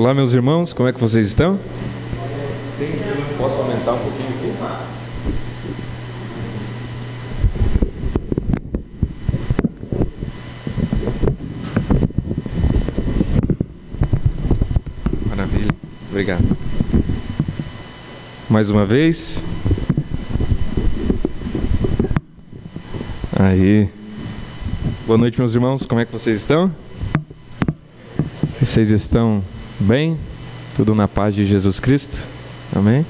Olá, meus irmãos, como é que vocês estão? Posso aumentar um pouquinho aqui? Maravilha, obrigado. Mais uma vez. Aí. Boa noite, meus irmãos, como é que vocês estão? Vocês estão bem? Tudo na paz de Jesus Cristo? Amém?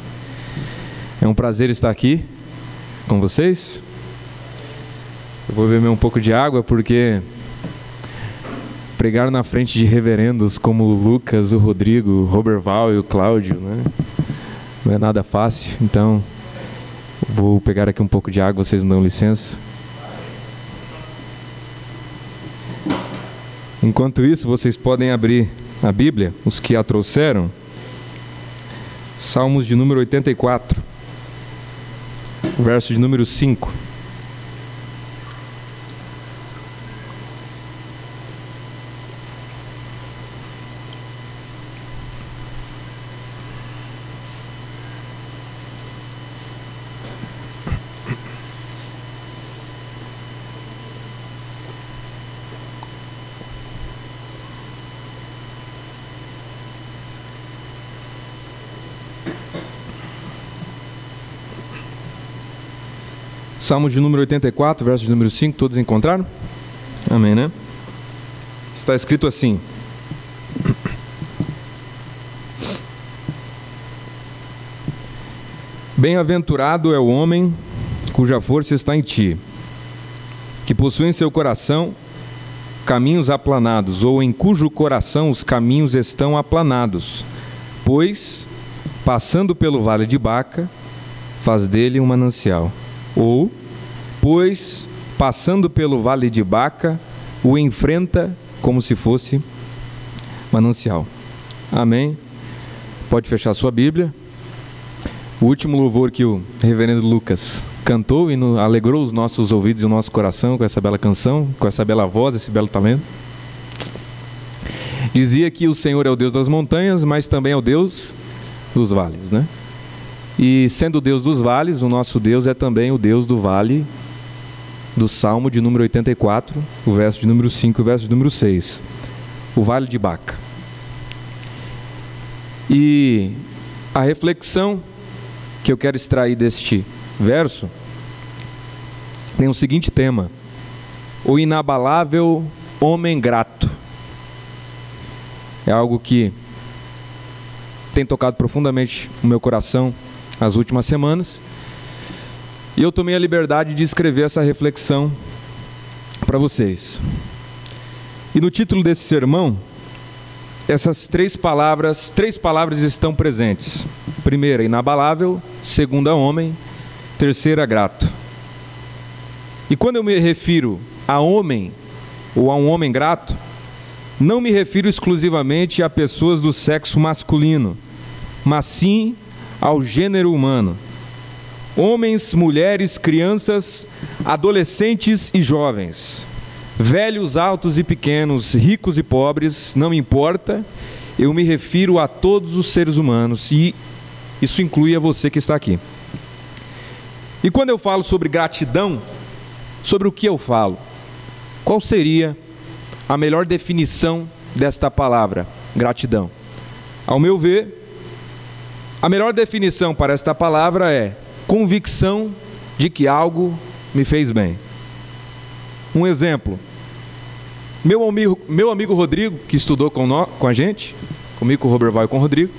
É um prazer estar aqui com vocês. Eu vou beber um pouco de água porque pregar na frente de reverendos como o Lucas, o Rodrigo, o Roberval e o Cláudio, né? Não é nada fácil, então vou pegar aqui um pouco de água, vocês me dão licença. Enquanto isso, vocês podem abrir a Bíblia, os que a trouxeram, Salmos de número 84, verso de número 5. Salmo de número 84, verso de número 5, todos encontraram? Amém, né? Está escrito assim: Bem-aventurado é o homem cuja força está em ti, que possui em seu coração caminhos aplanados, ou em cujo coração os caminhos estão aplanados, pois, passando pelo vale de Baca, faz dele um manancial. Ou, pois, passando pelo vale de Baca, o enfrenta como se fosse manancial. Amém? Pode fechar sua Bíblia. O último louvor que o reverendo Lucas cantou e alegrou os nossos ouvidos e o nosso coração com essa bela canção, com essa bela voz, esse belo talento. Dizia que o Senhor é o Deus das montanhas, mas também é o Deus dos vales, né? E sendo o Deus dos vales, o nosso Deus é também o Deus do vale do Salmo de número 84, o verso de número 5 e o verso de número 6. O vale de Baca. E a reflexão que eu quero extrair deste verso tem o seguinte tema: o inabalável homem grato. É algo que tem tocado profundamente o meu coração as últimas semanas. E eu tomei a liberdade de escrever essa reflexão para vocês. E no título desse sermão, essas três palavras, três palavras estão presentes. Primeira, inabalável, segunda, homem, terceira, grato. E quando eu me refiro a homem ou a um homem grato, não me refiro exclusivamente a pessoas do sexo masculino, mas sim ao gênero humano. Homens, mulheres, crianças, adolescentes e jovens, velhos, altos e pequenos, ricos e pobres, não importa, eu me refiro a todos os seres humanos e isso inclui a você que está aqui. E quando eu falo sobre gratidão, sobre o que eu falo? Qual seria a melhor definição desta palavra, gratidão? Ao meu ver, a melhor definição para esta palavra é convicção de que algo me fez bem. Um exemplo. Meu amigo, meu amigo Rodrigo, que estudou com, com a gente, comigo, com o Roberval e com o Rodrigo,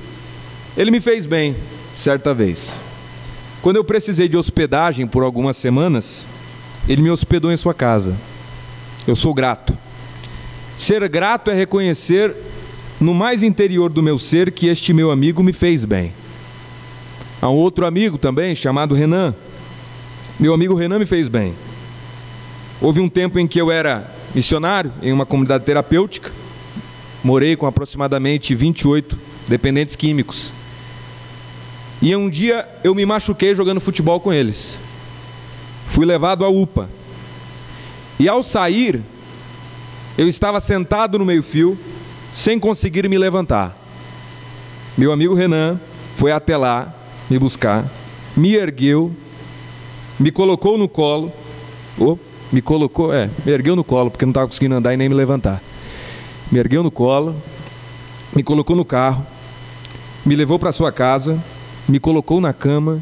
ele me fez bem certa vez. Quando eu precisei de hospedagem por algumas semanas, ele me hospedou em sua casa. Eu sou grato. Ser grato é reconhecer no mais interior do meu ser que este meu amigo me fez bem. Há um outro amigo também, chamado Renan. Meu amigo Renan me fez bem. Houve um tempo em que eu era missionário em uma comunidade terapêutica. Morei com aproximadamente 28 dependentes químicos. E um dia eu me machuquei jogando futebol com eles. Fui levado à UPA. E ao sair, eu estava sentado no meio-fio, sem conseguir me levantar. meu amigo Renan foi até lá me buscar, me ergueu, me colocou no colo. Oh, me colocou, é, me ergueu no colo, porque não estava conseguindo andar e nem me levantar. Me ergueu no colo, me colocou no carro, me levou para sua casa, me colocou na cama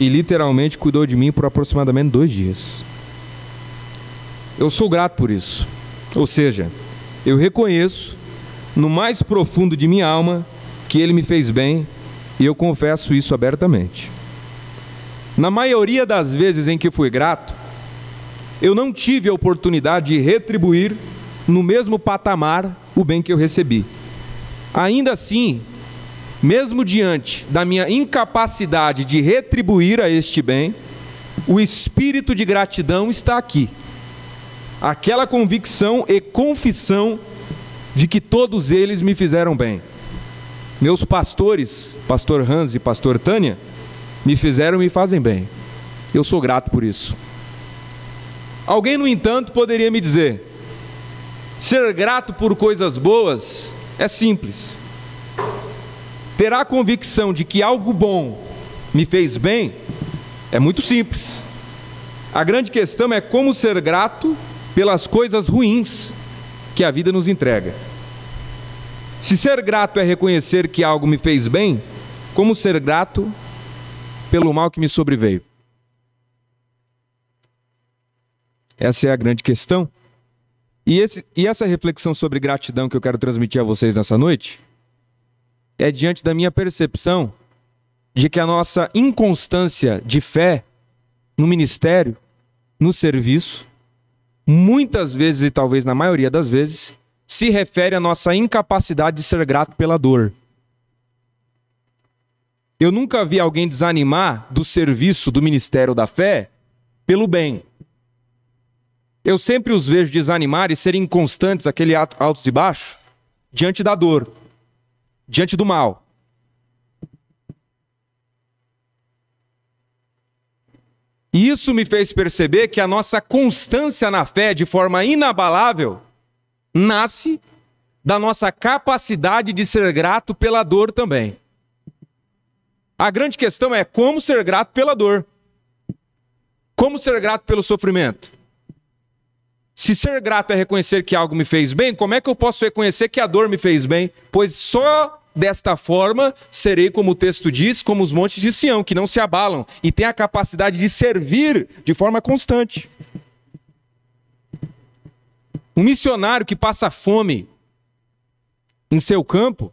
e literalmente cuidou de mim por aproximadamente dois dias. Eu sou grato por isso. Ou seja, eu reconheço no mais profundo de minha alma que ele me fez bem e eu confesso isso abertamente. Na maioria das vezes em que fui grato, eu não tive a oportunidade de retribuir no mesmo patamar o bem que eu recebi. Ainda assim, mesmo diante da minha incapacidade de retribuir a este bem, o espírito de gratidão está aqui. Aquela convicção e confissão de que todos eles me fizeram bem. Meus pastores, pastor Hans e pastor Tânia, me fizeram e me fazem bem. Eu sou grato por isso. Alguém, no entanto, poderia me dizer: ser grato por coisas boas é simples. Ter a convicção de que algo bom me fez bem é muito simples. A grande questão é como ser grato pelas coisas ruins que a vida nos entrega. Se ser grato é reconhecer que algo me fez bem, como ser grato pelo mal que me sobreveio? Essa é a grande questão. E, esse, e essa reflexão sobre gratidão que eu quero transmitir a vocês nessa noite é diante da minha percepção de que a nossa inconstância de fé no ministério, no serviço, muitas vezes e talvez na maioria das vezes, se refere à nossa incapacidade de ser grato pela dor. Eu nunca vi alguém desanimar do serviço do ministério da fé pelo bem. Eu sempre os vejo desanimar e serem inconstantes, aquele altos e baixos, diante da dor, diante do mal. E isso me fez perceber que a nossa constância na fé, de forma inabalável, nasce da nossa capacidade de ser grato pela dor também. A grande questão é como ser grato pela dor. Como ser grato pelo sofrimento? Se ser grato é reconhecer que algo me fez bem, como é que eu posso reconhecer que a dor me fez bem? Pois só desta forma serei, como o texto diz, como os montes de Sião, que não se abalam e têm a capacidade de servir de forma constante. Um missionário que passa fome em seu campo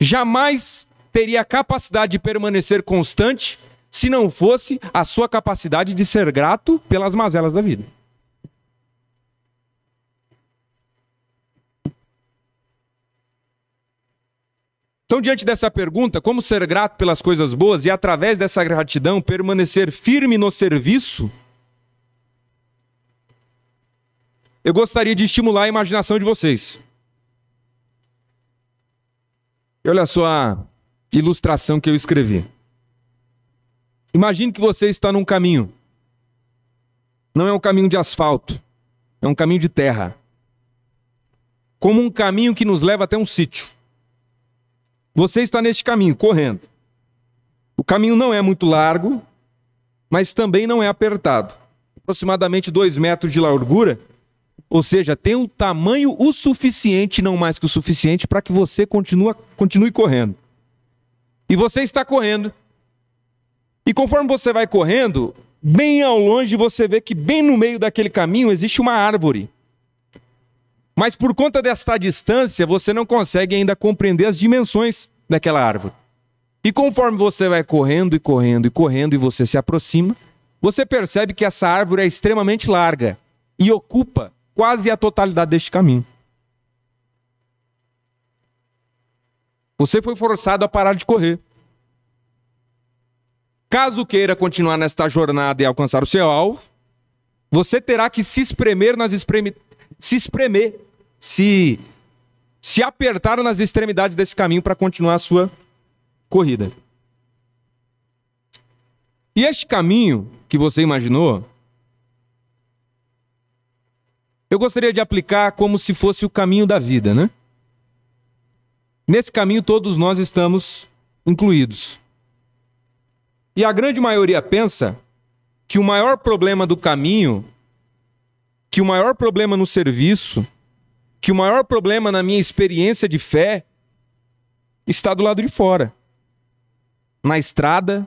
jamais teria a capacidade de permanecer constante se não fosse a sua capacidade de ser grato pelas mazelas da vida. Então, diante dessa pergunta, como ser grato pelas coisas boas e através dessa gratidão permanecer firme no serviço, eu gostaria de estimular a imaginação de vocês. E olha só a ilustração que eu escrevi. Imagine que você está num caminho. Não é um caminho de asfalto, é um caminho de terra. Como um caminho que nos leva até um sítio. Você está neste caminho, correndo. O caminho não é muito largo, mas também não é apertado. Aproximadamente dois metros de largura ou seja, tem um tamanho o suficiente, não mais que o suficiente, para que você continue, continue correndo. E você está correndo. E conforme você vai correndo, bem ao longe você vê que bem no meio daquele caminho existe uma árvore. Mas por conta desta distância, você não consegue ainda compreender as dimensões daquela árvore. E conforme você vai correndo e correndo e correndo e você se aproxima, você percebe que essa árvore é extremamente larga e ocupa quase a totalidade deste caminho. Você foi forçado a parar de correr. Caso queira continuar nesta jornada e alcançar o seu alvo, você terá que se espremer nas espreme... se espremer, se se apertar nas extremidades desse caminho para continuar a sua corrida. E este caminho que você imaginou eu gostaria de aplicar como se fosse o caminho da vida, né? Nesse caminho, todos nós estamos incluídos. E a grande maioria pensa que o maior problema do caminho, que o maior problema no serviço, que o maior problema na minha experiência de fé está do lado de fora. Na estrada,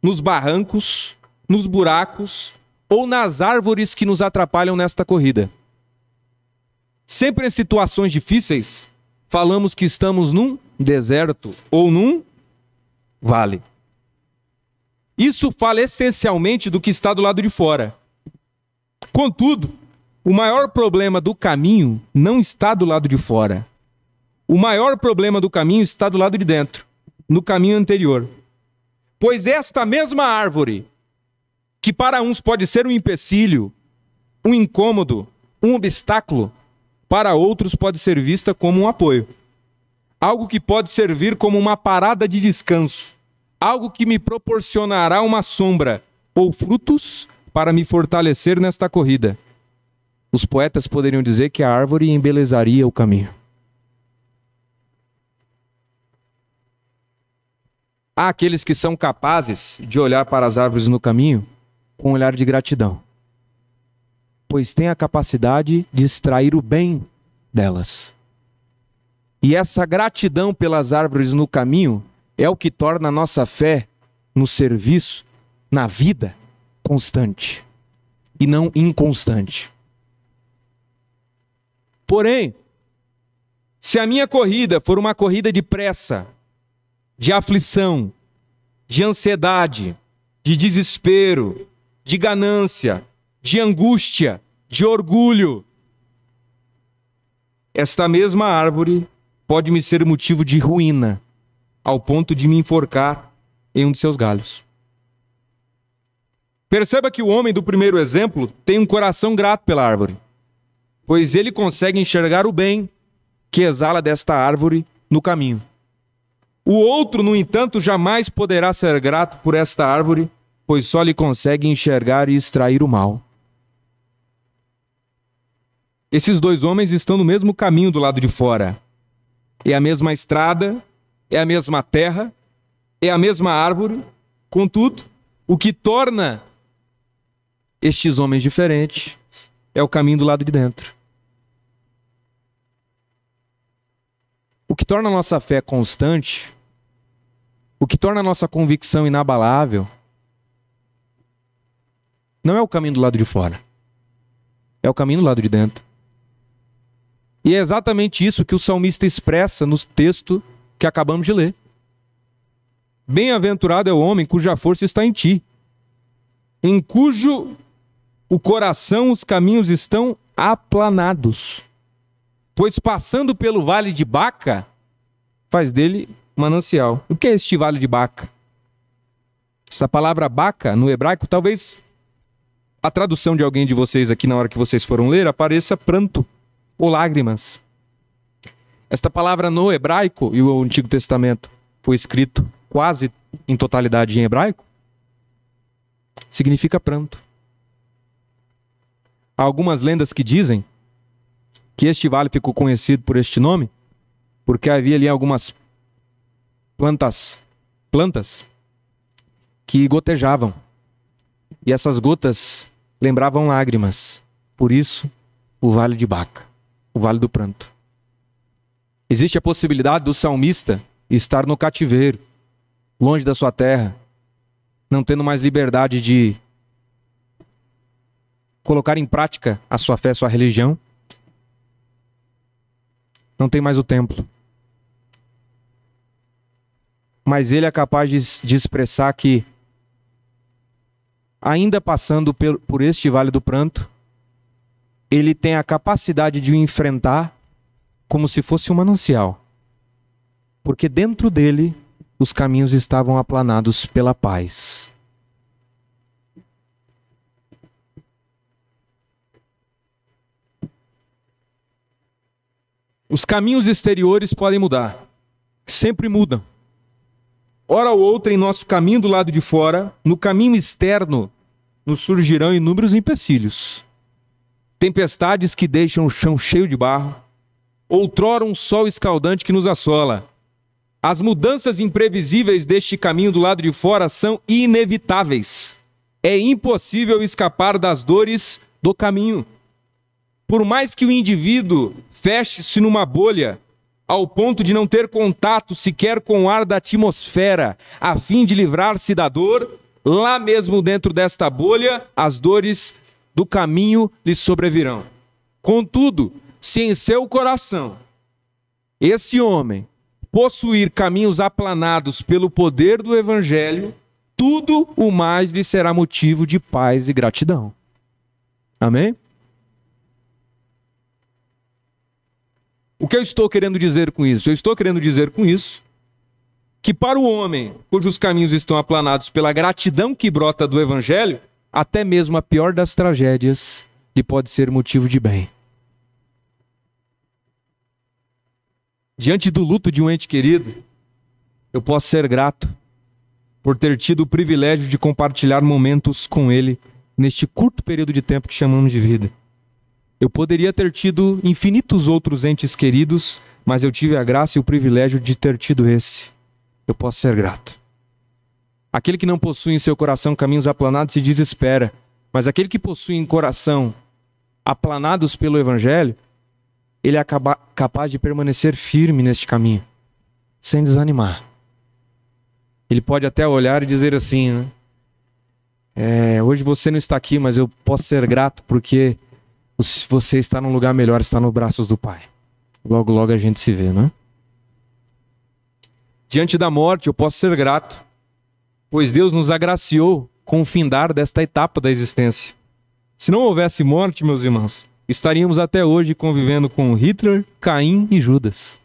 nos barrancos, nos buracos ou nas árvores que nos atrapalham nesta corrida. Sempre em situações difíceis, falamos que estamos num deserto ou num vale. Isso fala essencialmente do que está do lado de fora. Contudo, o maior problema do caminho não está do lado de fora. O maior problema do caminho está do lado de dentro, no caminho anterior. Pois esta mesma árvore, que para uns pode ser um empecilho, um incômodo, um obstáculo, para outros pode ser vista como um apoio. Algo que pode servir como uma parada de descanso algo que me proporcionará uma sombra ou frutos para me fortalecer nesta corrida. Os poetas poderiam dizer que a árvore embelezaria o caminho. Há aqueles que são capazes de olhar para as árvores no caminho com um olhar de gratidão, pois têm a capacidade de extrair o bem delas. E essa gratidão pelas árvores no caminho é o que torna a nossa fé no serviço, na vida, constante e não inconstante. Porém, se a minha corrida for uma corrida de pressa, de aflição, de ansiedade, de desespero, de ganância, de angústia, de orgulho, esta mesma árvore pode me ser motivo de ruína ao ponto de me enforcar em um de seus galhos. Perceba que o homem do primeiro exemplo tem um coração grato pela árvore, pois ele consegue enxergar o bem que exala desta árvore no caminho. O outro, no entanto, jamais poderá ser grato por esta árvore, pois só lhe consegue enxergar e extrair o mal. Esses dois homens estão no mesmo caminho do lado de fora. É a mesma estrada, é a mesma terra, é a mesma árvore, contudo, o que torna estes homens diferentes é o caminho do lado de dentro. O que torna a nossa fé constante, o que torna a nossa convicção inabalável, não é o caminho do lado de fora, é o caminho do lado de dentro. E é exatamente isso que o salmista expressa no texto que acabamos de ler. Bem-aventurado é o homem cuja força está em ti, em cujo o coração os caminhos estão aplanados. Pois passando pelo vale de Baca, faz dele manancial. O que é este vale de Baca? Essa palavra Baca, no hebraico, talvez a tradução de alguém de vocês aqui na hora que vocês foram ler apareça pranto ou lágrimas. Esta palavra no hebraico e o Antigo Testamento foi escrito quase em totalidade em hebraico, significa pranto. Há algumas lendas que dizem que este vale ficou conhecido por este nome porque havia ali algumas plantas, plantas que gotejavam. E essas gotas lembravam lágrimas. Por isso, o vale de Baca, o vale do pranto. Existe a possibilidade do salmista estar no cativeiro, longe da sua terra, não tendo mais liberdade de colocar em prática a sua fé, a sua religião. Não tem mais o templo. Mas ele é capaz de, expressar que, ainda passando por, este vale do pranto, ele tem a capacidade de o enfrentar como se fosse um manancial, porque dentro dele os caminhos estavam aplanados pela paz. Os caminhos exteriores podem mudar, sempre mudam. Hora ou outra, em nosso caminho do lado de fora, no caminho externo, nos surgirão inúmeros empecilhos. Tempestades que deixam o chão cheio de barro, outrora um sol escaldante que nos assola. As mudanças imprevisíveis deste caminho do lado de fora são inevitáveis. É impossível escapar das dores do caminho. Por mais que o indivíduo feche-se numa bolha, ao ponto de não ter contato sequer com o ar da atmosfera, a fim de livrar-se da dor, lá mesmo dentro desta bolha, as dores do caminho lhe sobrevirão. Contudo, se em seu coração esse homem possuir caminhos aplanados pelo poder do evangelho, tudo o mais lhe será motivo de paz e gratidão. Amém? O que eu estou querendo dizer com isso? Eu estou querendo dizer com isso que para o homem cujos caminhos estão aplanados pela gratidão que brota do evangelho, até mesmo a pior das tragédias lhe pode ser motivo de bem. Diante do luto de um ente querido, eu posso ser grato por ter tido o privilégio de compartilhar momentos com ele neste curto período de tempo que chamamos de vida. Eu poderia ter tido infinitos outros entes queridos, mas eu tive a graça e o privilégio de ter tido esse. Eu posso ser grato. Aquele que não possui em seu coração caminhos aplanados se desespera, mas aquele que possui em coração aplanados pelo Evangelho, ele é capaz de permanecer firme neste caminho, sem desanimar. Ele pode até olhar e dizer assim: né? é, hoje você não está aqui, mas eu posso ser grato porque você está num lugar melhor, está nos braços do Pai. Logo, logo a gente se vê, não é? Diante da morte, eu posso ser grato, pois Deus nos agraciou com o findar desta etapa da existência. Se não houvesse morte, meus irmãos, estaríamos até hoje convivendo com Hitler, Caim e Judas.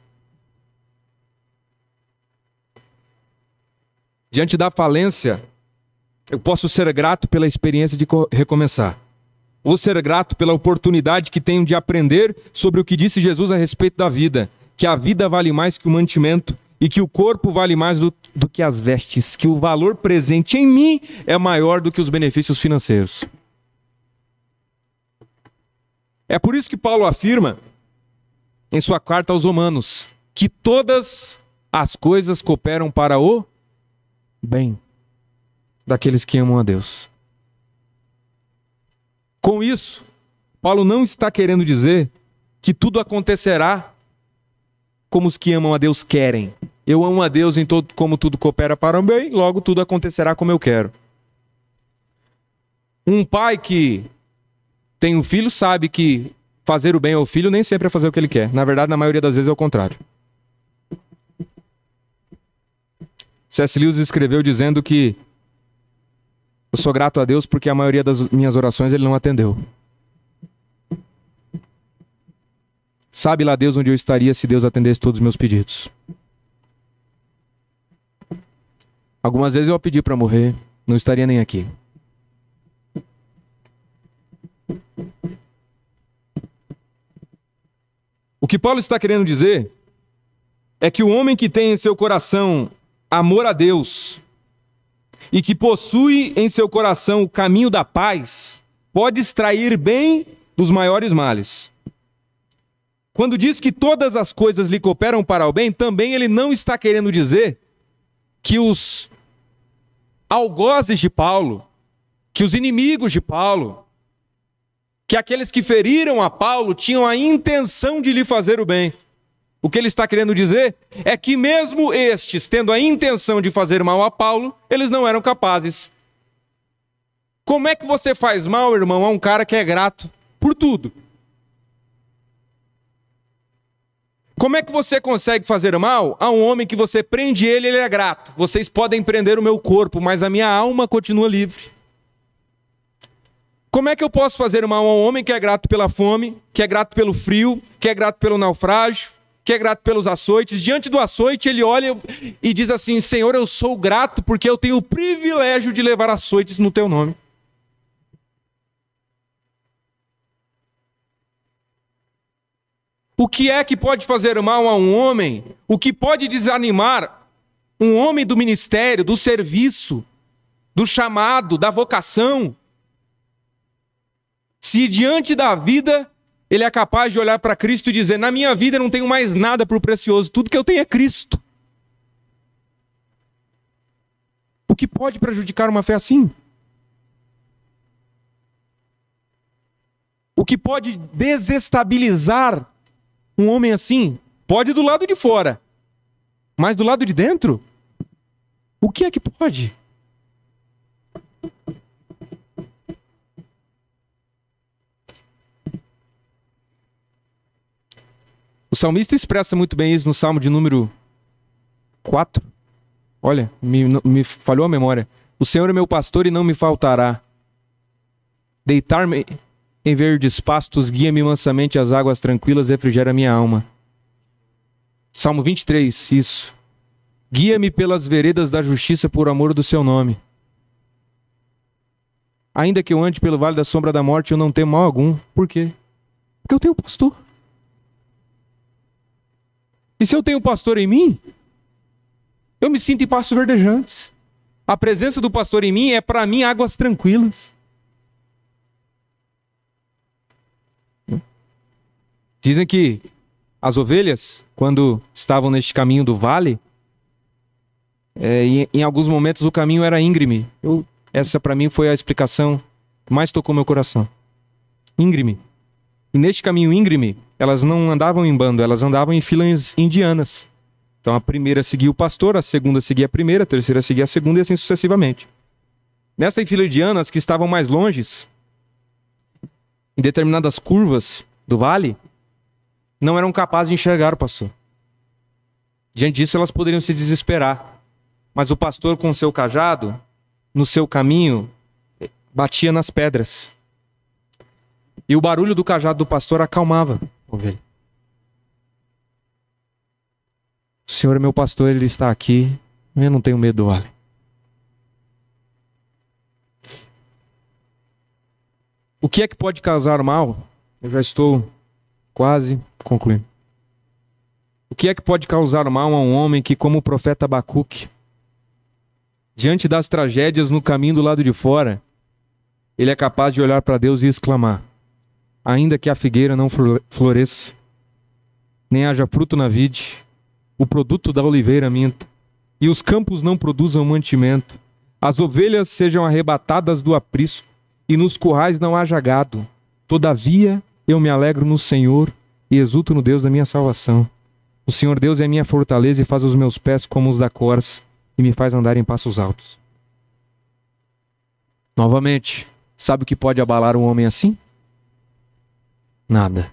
Diante da falência, eu posso ser grato pela experiência de recomeçar. Vou ser grato pela oportunidade que tenho de aprender sobre o que disse Jesus a respeito da vida, que a vida vale mais que o mantimento e que o corpo vale mais do, do que as vestes, que o valor presente em mim é maior do que os benefícios financeiros. É por isso que Paulo afirma em sua carta aos Romanos que todas as coisas cooperam para o bem daqueles que amam a Deus. Com isso, Paulo não está querendo dizer que tudo acontecerá como os que amam a Deus querem. Eu amo a Deus em todo como tudo coopera para o bem, logo tudo acontecerá como eu quero. Um pai que tem um filho sabe que fazer o bem ao filho nem sempre é fazer o que ele quer. Na verdade, na maioria das vezes é o contrário. C.S. Lewis escreveu dizendo que eu sou grato a Deus porque a maioria das minhas orações ele não atendeu. Sabe lá Deus onde eu estaria se Deus atendesse todos os meus pedidos. Algumas vezes eu pedi para morrer, não estaria nem aqui. O que Paulo está querendo dizer é que o homem que tem em seu coração amor a Deus e que possui em seu coração o caminho da paz, pode extrair bem dos maiores males. Quando diz que todas as coisas lhe cooperam para o bem, também ele não está querendo dizer que os algozes de Paulo, que os inimigos de Paulo, que aqueles que feriram a Paulo tinham a intenção de lhe fazer o bem. O que ele está querendo dizer é que, mesmo estes tendo a intenção de fazer mal a Paulo, eles não eram capazes. Como é que você faz mal, irmão, a um cara que é grato por tudo? Como é que você consegue fazer mal a um homem que você prende ele e ele é grato? Vocês podem prender o meu corpo, mas a minha alma continua livre. Como é que eu posso fazer mal a um homem que é grato pela fome, que é grato pelo frio, que é grato pelo naufrágio, que é grato pelos açoites. Diante do açoite, ele olha e diz assim: Senhor, eu sou grato porque eu tenho o privilégio de levar açoites no teu nome. O que é que pode fazer mal a um homem? O que pode desanimar um homem do ministério, do serviço, do chamado, da vocação? Se diante da vida ele é capaz de olhar para Cristo e dizer: Na minha vida eu não tenho mais nada por precioso, tudo que eu tenho é Cristo. O que pode prejudicar uma fé assim? O que pode desestabilizar um homem assim? Pode do lado de fora, mas do lado de dentro? O que é que pode? O salmista expressa muito bem isso no salmo de número 4. Olha, me, me falhou a memória. O Senhor é meu pastor e não me faltará. Deitar-me em verdes pastos, guia-me mansamente às águas tranquilas, refrigera minha alma. Salmo 23, isso. Guia-me pelas veredas da justiça por amor do seu nome. Ainda que eu ande pelo vale da sombra da morte, eu não tenho mal algum. Por quê? Porque eu tenho pastor. E se eu tenho pastor em mim, eu me sinto em pastos verdejantes. A presença do pastor em mim é para mim águas tranquilas. Dizem que as ovelhas, quando estavam neste caminho do vale, é, em, em, alguns momentos o caminho era íngreme. Eu, essa para mim foi a explicação que mais tocou meu coração. Íngreme. E neste caminho íngreme, elas não andavam em bando, elas andavam em filas indianas. Então a primeira seguia o pastor, a segunda seguia a primeira, a terceira seguia a segunda e assim sucessivamente. Nessa fila indiana, as que estavam mais longes, em determinadas curvas do vale, não eram capazes de enxergar o pastor. Diante disso, elas poderiam se desesperar. Mas o pastor, com seu cajado, no seu caminho, batia nas pedras. E o barulho do cajado do pastor acalmava ovelha. O Senhor é meu pastor, ele está aqui. Eu não tenho medo do vale. O que é que pode causar mal? Eu já estou quase concluindo. O que é que pode causar mal a um homem que, como o profeta Abacuque, diante das tragédias no caminho do lado de fora, ele é capaz de olhar para Deus e exclamar: ainda que a figueira não floresça, nem haja fruto na vide, o produto da oliveira minta, e os campos não produzam mantimento, as ovelhas sejam arrebatadas do aprisco, e nos currais não haja gado. Todavia eu me alegro no Senhor e exulto no Deus da minha salvação. O Senhor Deus é a minha fortaleza e faz os meus pés como os da corça e me faz andar em passos altos. Novamente, sabe o que pode abalar um homem assim? Nada.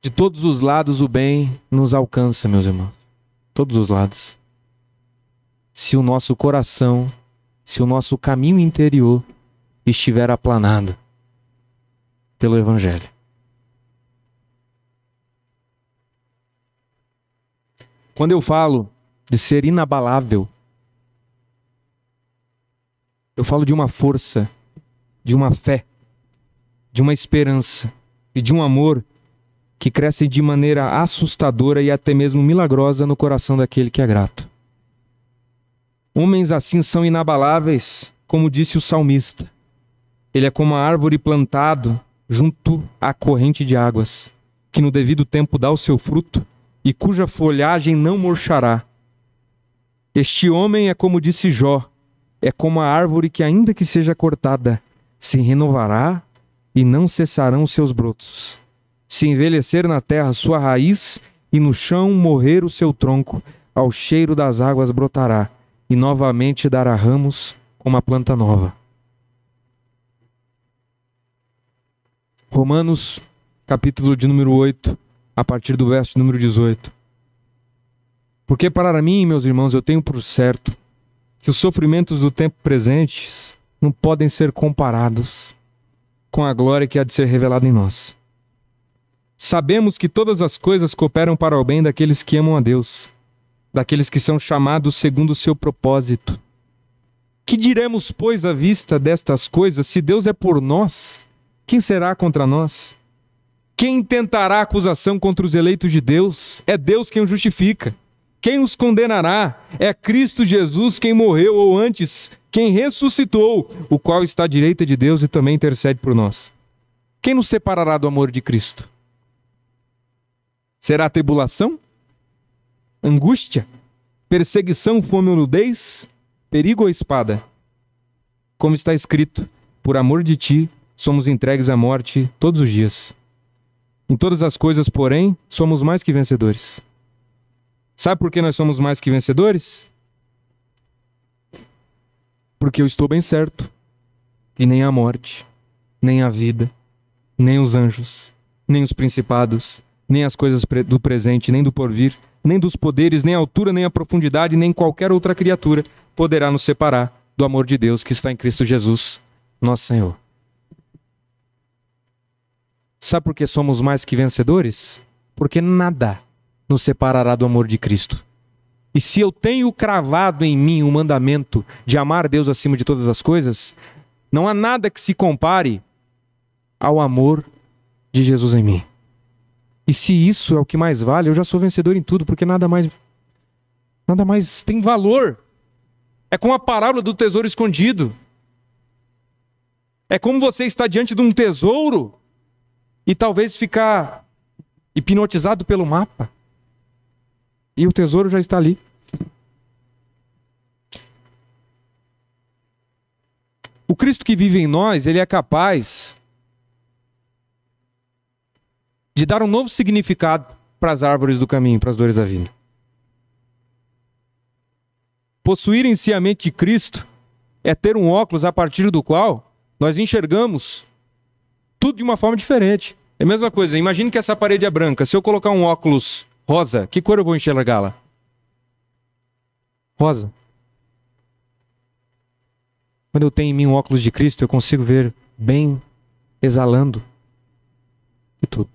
De todos os lados o bem nos alcança, meus irmãos. Todos os lados. Se o nosso coração, se o nosso caminho interior estiver aplanado pelo Evangelho. Quando eu falo de ser inabalável, eu falo de uma força, de uma fé de uma esperança e de um amor que cresce de maneira assustadora e até mesmo milagrosa no coração daquele que é grato. Homens assim são inabaláveis, como disse o salmista. Ele é como a árvore plantado junto à corrente de águas, que no devido tempo dá o seu fruto e cuja folhagem não murchará. Este homem é como disse Jó, é como a árvore que, ainda que seja cortada, se renovará e não cessarão seus brotos. Se envelhecer na terra sua raiz e no chão morrer o seu tronco, ao cheiro das águas brotará e novamente dará ramos como a planta nova. Romanos, capítulo de número 8, a partir do verso número 18. Porque para mim, meus irmãos, eu tenho por certo que os sofrimentos do tempo presente não podem ser comparados com a glória que há de ser revelada em nós. Sabemos que todas as coisas cooperam para o bem daqueles que amam a Deus, daqueles que são chamados segundo o seu propósito. Que diremos, pois, à vista destas coisas? Se Deus é por nós, quem será contra nós? Quem tentará acusação contra os eleitos de Deus? É Deus quem os justifica. Quem os condenará? É Cristo Jesus quem morreu, ou antes, quem ressuscitou, o qual está à direita de Deus e também intercede por nós. Quem nos separará do amor de Cristo? Será tribulação? Angústia? Perseguição, fome ou nudez? Perigo ou espada? Como está escrito, por amor de ti somos entregues à morte todos os dias. Em todas as coisas, porém, somos mais que vencedores. Sabe por que nós somos mais que vencedores? Porque eu estou bem certo. E nem a morte, nem a vida, nem os anjos, nem os principados, nem as coisas do presente, nem do porvir, nem dos poderes, nem a altura, nem a profundidade, nem qualquer outra criatura poderá nos separar do amor de Deus que está em Cristo Jesus, nosso Senhor. Sabe por que somos mais que vencedores? Porque nada nos separará do amor de Cristo. E se eu tenho cravado em mim o mandamento de amar Deus acima de todas as coisas, não há nada que se compare ao amor de Jesus em mim. E se isso é o que mais vale, eu já sou vencedor em tudo, porque nada mais nada mais tem valor. É como a parábola do tesouro escondido. É como você está diante de um tesouro e talvez ficar hipnotizado pelo mapa. E o tesouro já está ali. O Cristo que vive em nós, ele é capaz de dar um novo significado para as árvores do caminho, para as dores da vida. Possuir em si a mente de Cristo é ter um óculos a partir do qual nós enxergamos tudo de uma forma diferente. É a mesma coisa, imagine que essa parede é branca. Se eu colocar um óculos rosa, que cor eu vou enxergá-la? Rosa. Quando eu tenho em mim um óculos de Cristo, eu consigo ver bem exalando e tudo.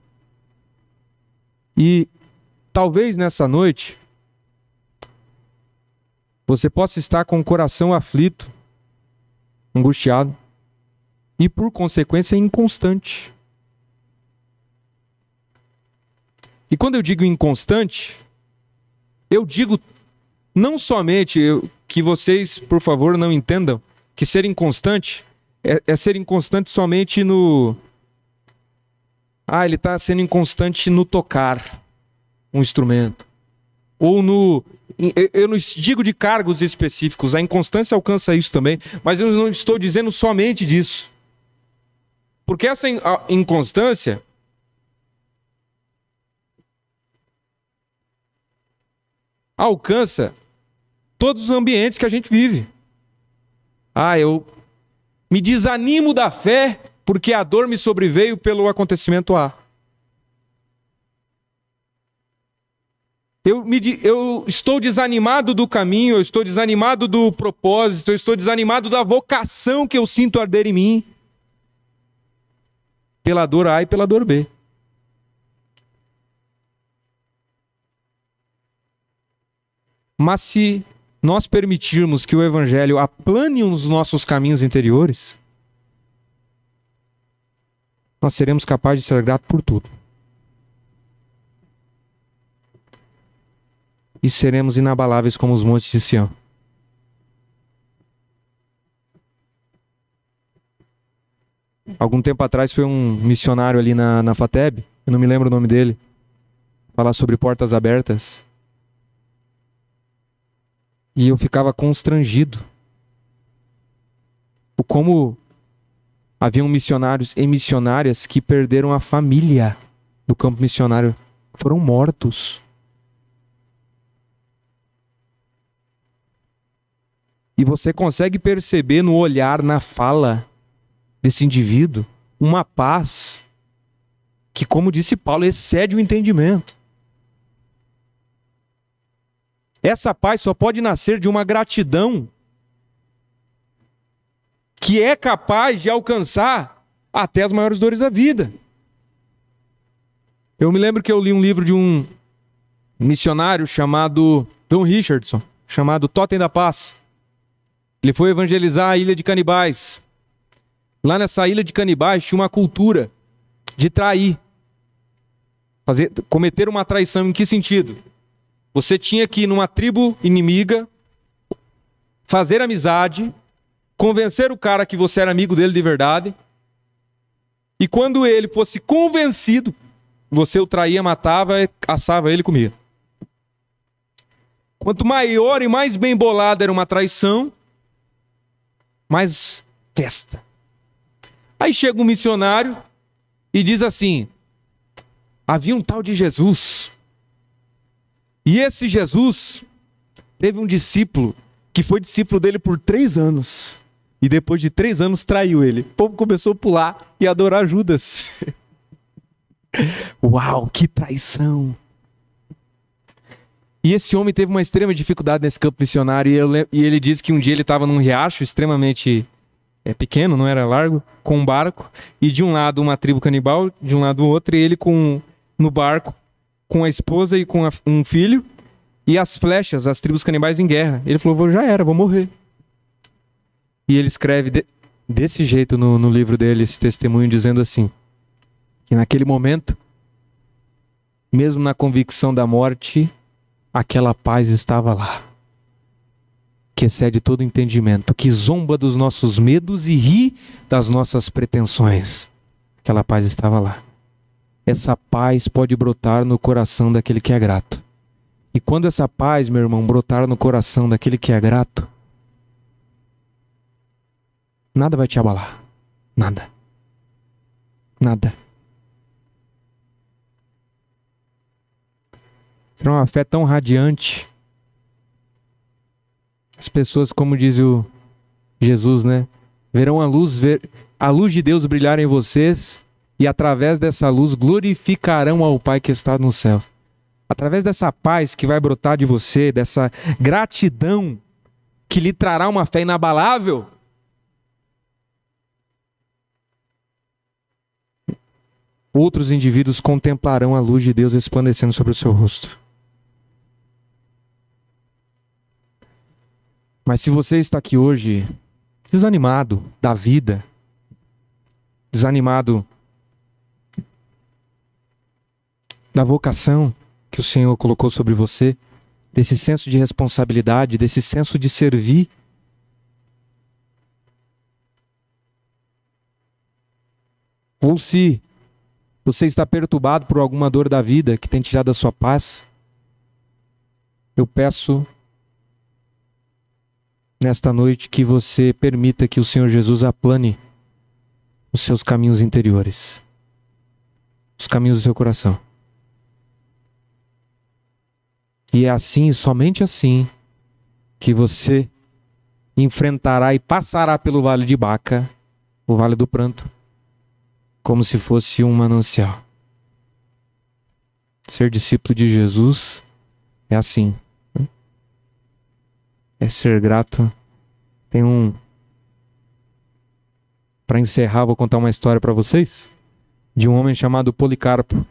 E talvez nessa noite você possa estar com o coração aflito, angustiado e por consequência inconstante. E quando eu digo inconstante, eu digo não somente que vocês, por favor, não entendam que ser inconstante é, é ser inconstante somente no, ah, ele está sendo inconstante no tocar um instrumento. Ou no. Eu não digo de cargos específicos, a inconstância alcança isso também, mas eu não estou dizendo somente disso. Porque essa inconstância alcança todos os ambientes que a gente vive. Ah, eu me desanimo da fé porque a dor me sobreveio pelo acontecimento A. Eu, me, eu estou desanimado do caminho, eu estou desanimado do propósito, eu estou desanimado da vocação que eu sinto arder em mim. Pela dor A e pela dor B. Mas se nós permitirmos que o Evangelho aplane os nossos caminhos interiores, nós seremos capazes de ser gratos por tudo. E seremos inabaláveis como os montes de Sião. Algum tempo atrás foi um missionário ali na, na FATEB, eu não me lembro o nome dele, falar sobre portas abertas. E eu ficava constrangido. O como haviam missionários e missionárias que perderam a família do campo missionário, foram mortos. E você consegue perceber no olhar, na fala desse indivíduo, uma paz que, como disse Paulo, excede o entendimento. Essa paz só pode nascer de uma gratidão que é capaz de alcançar até as maiores dores da vida. Eu me lembro que eu li um livro de um missionário chamado Don Richardson, chamado Totem da Paz. Ele foi evangelizar a ilha de canibais. Lá nessa ilha de canibais tinha uma cultura de trair. Fazer, cometer uma traição em que sentido? Você tinha que ir numa tribo inimiga, fazer amizade, convencer o cara que você era amigo dele de verdade. E quando ele fosse convencido, você o traía, matava, assava ele e comia. Quanto maior e mais bem bolada era uma traição, mais festa. Aí chega um missionário e diz assim: havia um tal de Jesus. E esse Jesus teve um discípulo que foi discípulo dele por três anos. E depois de três anos traiu ele. O povo começou a pular e adorar Judas. Uau, que traição! E esse homem teve uma extrema dificuldade nesse campo missionário. E, eu, e ele disse que um dia ele estava num riacho extremamente é, pequeno, não era largo, com um barco. E de um lado uma tribo canibal, de um lado outro, e ele com, no barco com a esposa e com a, um filho. E as flechas, as tribos canibais em guerra. Ele falou: já era, vou morrer. E ele escreve de, desse jeito no, no livro dele, esse testemunho, dizendo assim: que naquele momento, mesmo na convicção da morte, aquela paz estava lá, que excede todo entendimento, que zomba dos nossos medos e ri das nossas pretensões. Aquela paz estava lá. Essa paz pode brotar no coração daquele que é grato. E quando essa paz, meu irmão, brotar no coração daquele que é grato, nada vai te abalar. Nada. Nada. Será uma fé tão radiante. As pessoas, como diz o Jesus, né? Verão a luz, ver, a luz de Deus brilhar em vocês e através dessa luz glorificarão ao Pai que está no céu. Através dessa paz que vai brotar de você, dessa gratidão que lhe trará uma fé inabalável, outros indivíduos contemplarão a luz de Deus resplandecendo sobre o seu rosto. Mas se você está aqui hoje desanimado da vida, desanimado da vocação que o Senhor colocou sobre você, desse senso de responsabilidade, desse senso de servir, ou se você está perturbado por alguma dor da vida que tem tirado a sua paz, eu peço nesta noite que você permita que o Senhor Jesus aplane os seus caminhos interiores, os caminhos do seu coração. E é assim, somente assim, que você enfrentará e passará pelo vale de Baca, o vale do pranto, como se fosse um manancial. Ser discípulo de Jesus é assim é ser grato. Tem um. Para encerrar, vou contar uma história para vocês de um homem chamado Policarpo.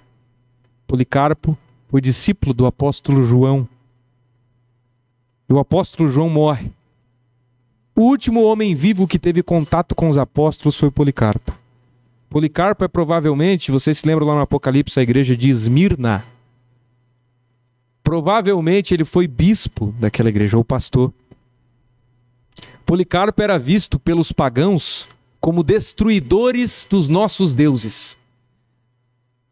Policarpo foi discípulo do apóstolo João. E o apóstolo João morre. O último homem vivo que teve contato com os apóstolos foi Policarpo. Policarpo é provavelmente, vocês se lembram lá no Apocalipse, a igreja de Esmirna. Provavelmente ele foi bispo daquela igreja, ou pastor. Policarpo era visto pelos pagãos como destruidores dos nossos deuses.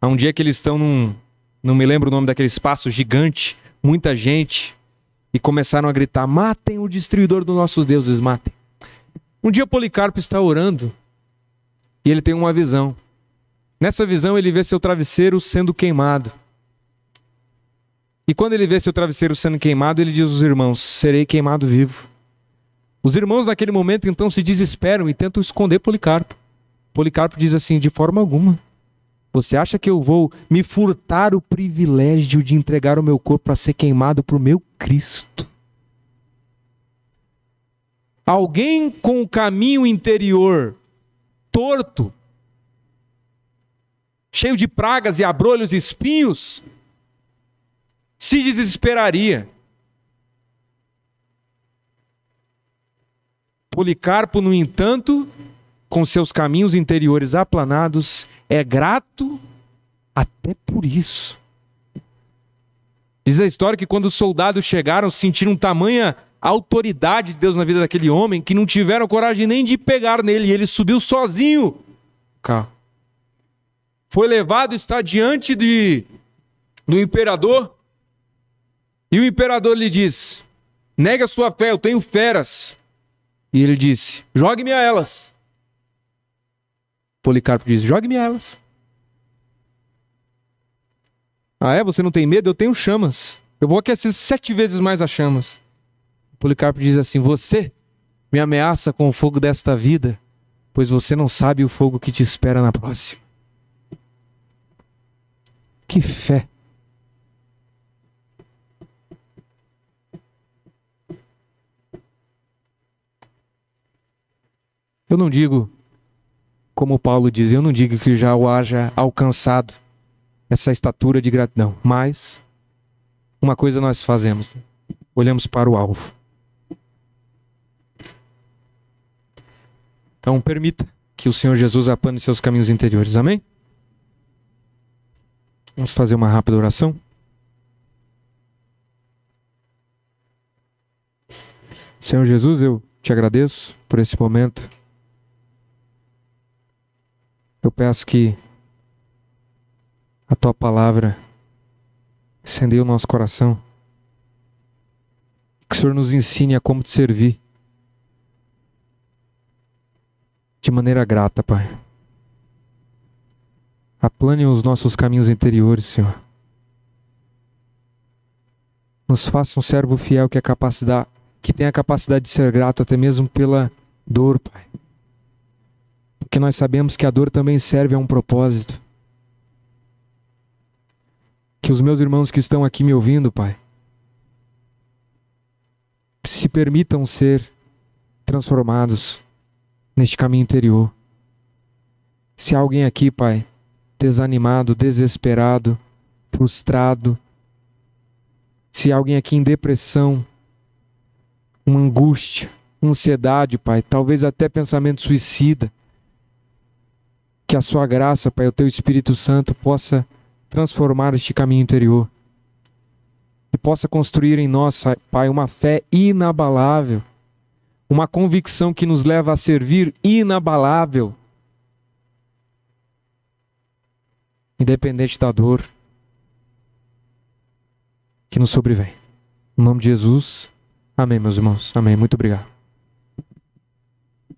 Há um dia que eles estão num. Não me lembro o nome daquele espaço gigante, muita gente, e começaram a gritar: matem o destruidor dos nossos deuses, matem. Um dia Policarpo está orando e ele tem uma visão. Nessa visão ele vê seu travesseiro sendo queimado. E quando ele vê seu travesseiro sendo queimado, ele diz aos irmãos: Serei queimado vivo. Os irmãos naquele momento então se desesperam e tentam esconder Policarpo. Policarpo diz assim: de forma alguma. Você acha que eu vou me furtar o privilégio de entregar o meu corpo para ser queimado para o meu Cristo? Alguém com o caminho interior torto, cheio de pragas e abrolhos e espinhos, se desesperaria. Policarpo, no entanto, com seus caminhos interiores aplanados, é grato até por isso. Diz a história que quando os soldados chegaram, sentiram tamanha autoridade de Deus na vida daquele homem que não tiveram coragem nem de pegar nele. E ele subiu sozinho. Foi levado, está diante de, do imperador. E o imperador lhe diz: Nega sua fé, eu tenho feras. E ele disse: Jogue-me a elas. Policarpo diz: Jogue-me elas. Ah, é? Você não tem medo? Eu tenho chamas. Eu vou aquecer sete vezes mais as chamas. Policarpo diz assim: Você me ameaça com o fogo desta vida, pois você não sabe o fogo que te espera na próxima. Que fé! Eu não digo, como Paulo diz, eu não digo que já o haja alcançado essa estatura de gratidão, mas uma coisa nós fazemos: né? olhamos para o alvo. Então, permita que o Senhor Jesus apane seus caminhos interiores. Amém? Vamos fazer uma rápida oração. Senhor Jesus, eu te agradeço por esse momento. Eu peço que a tua palavra incendeie o nosso coração. Que o Senhor nos ensine a como te servir. De maneira grata, Pai. Aplane os nossos caminhos interiores, Senhor. Nos faça um servo fiel que, é capacidade, que tem a capacidade de ser grato até mesmo pela dor, Pai. Porque nós sabemos que a dor também serve a um propósito. Que os meus irmãos que estão aqui me ouvindo, Pai, se permitam ser transformados neste caminho interior. Se há alguém aqui, Pai, desanimado, desesperado, frustrado, se há alguém aqui em depressão, uma angústia, ansiedade, Pai, talvez até pensamento suicida, que a sua graça, Pai, o teu Espírito Santo possa transformar este caminho interior e possa construir em nós, Pai, uma fé inabalável, uma convicção que nos leva a servir inabalável, independente da dor que nos sobrevém. Em nome de Jesus, amém, meus irmãos. Amém. Muito obrigado.